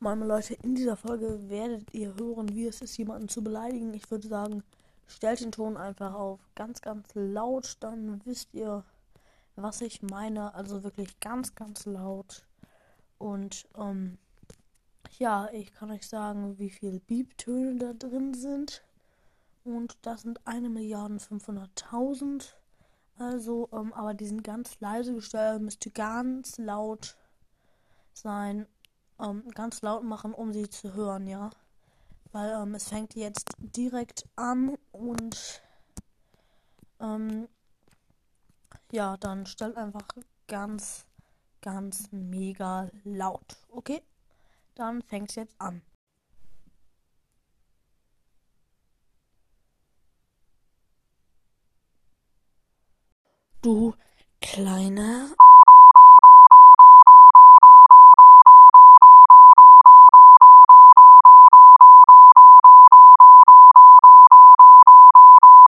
Meine Leute, in dieser Folge werdet ihr hören, wie es ist, jemanden zu beleidigen. Ich würde sagen, stellt den Ton einfach auf ganz, ganz laut, dann wisst ihr, was ich meine. Also wirklich ganz, ganz laut. Und ähm, ja, ich kann euch sagen, wie viele Beep-Töne da drin sind. Und das sind 1.500.000. Also, ähm, aber die sind ganz leise gestellt, müsste ganz laut sein, ähm, ganz laut machen, um sie zu hören, ja. Weil ähm, es fängt jetzt direkt an und ähm, ja, dann stellt einfach ganz, ganz mega laut. Okay? Dann fängt es jetzt an. Du kleiner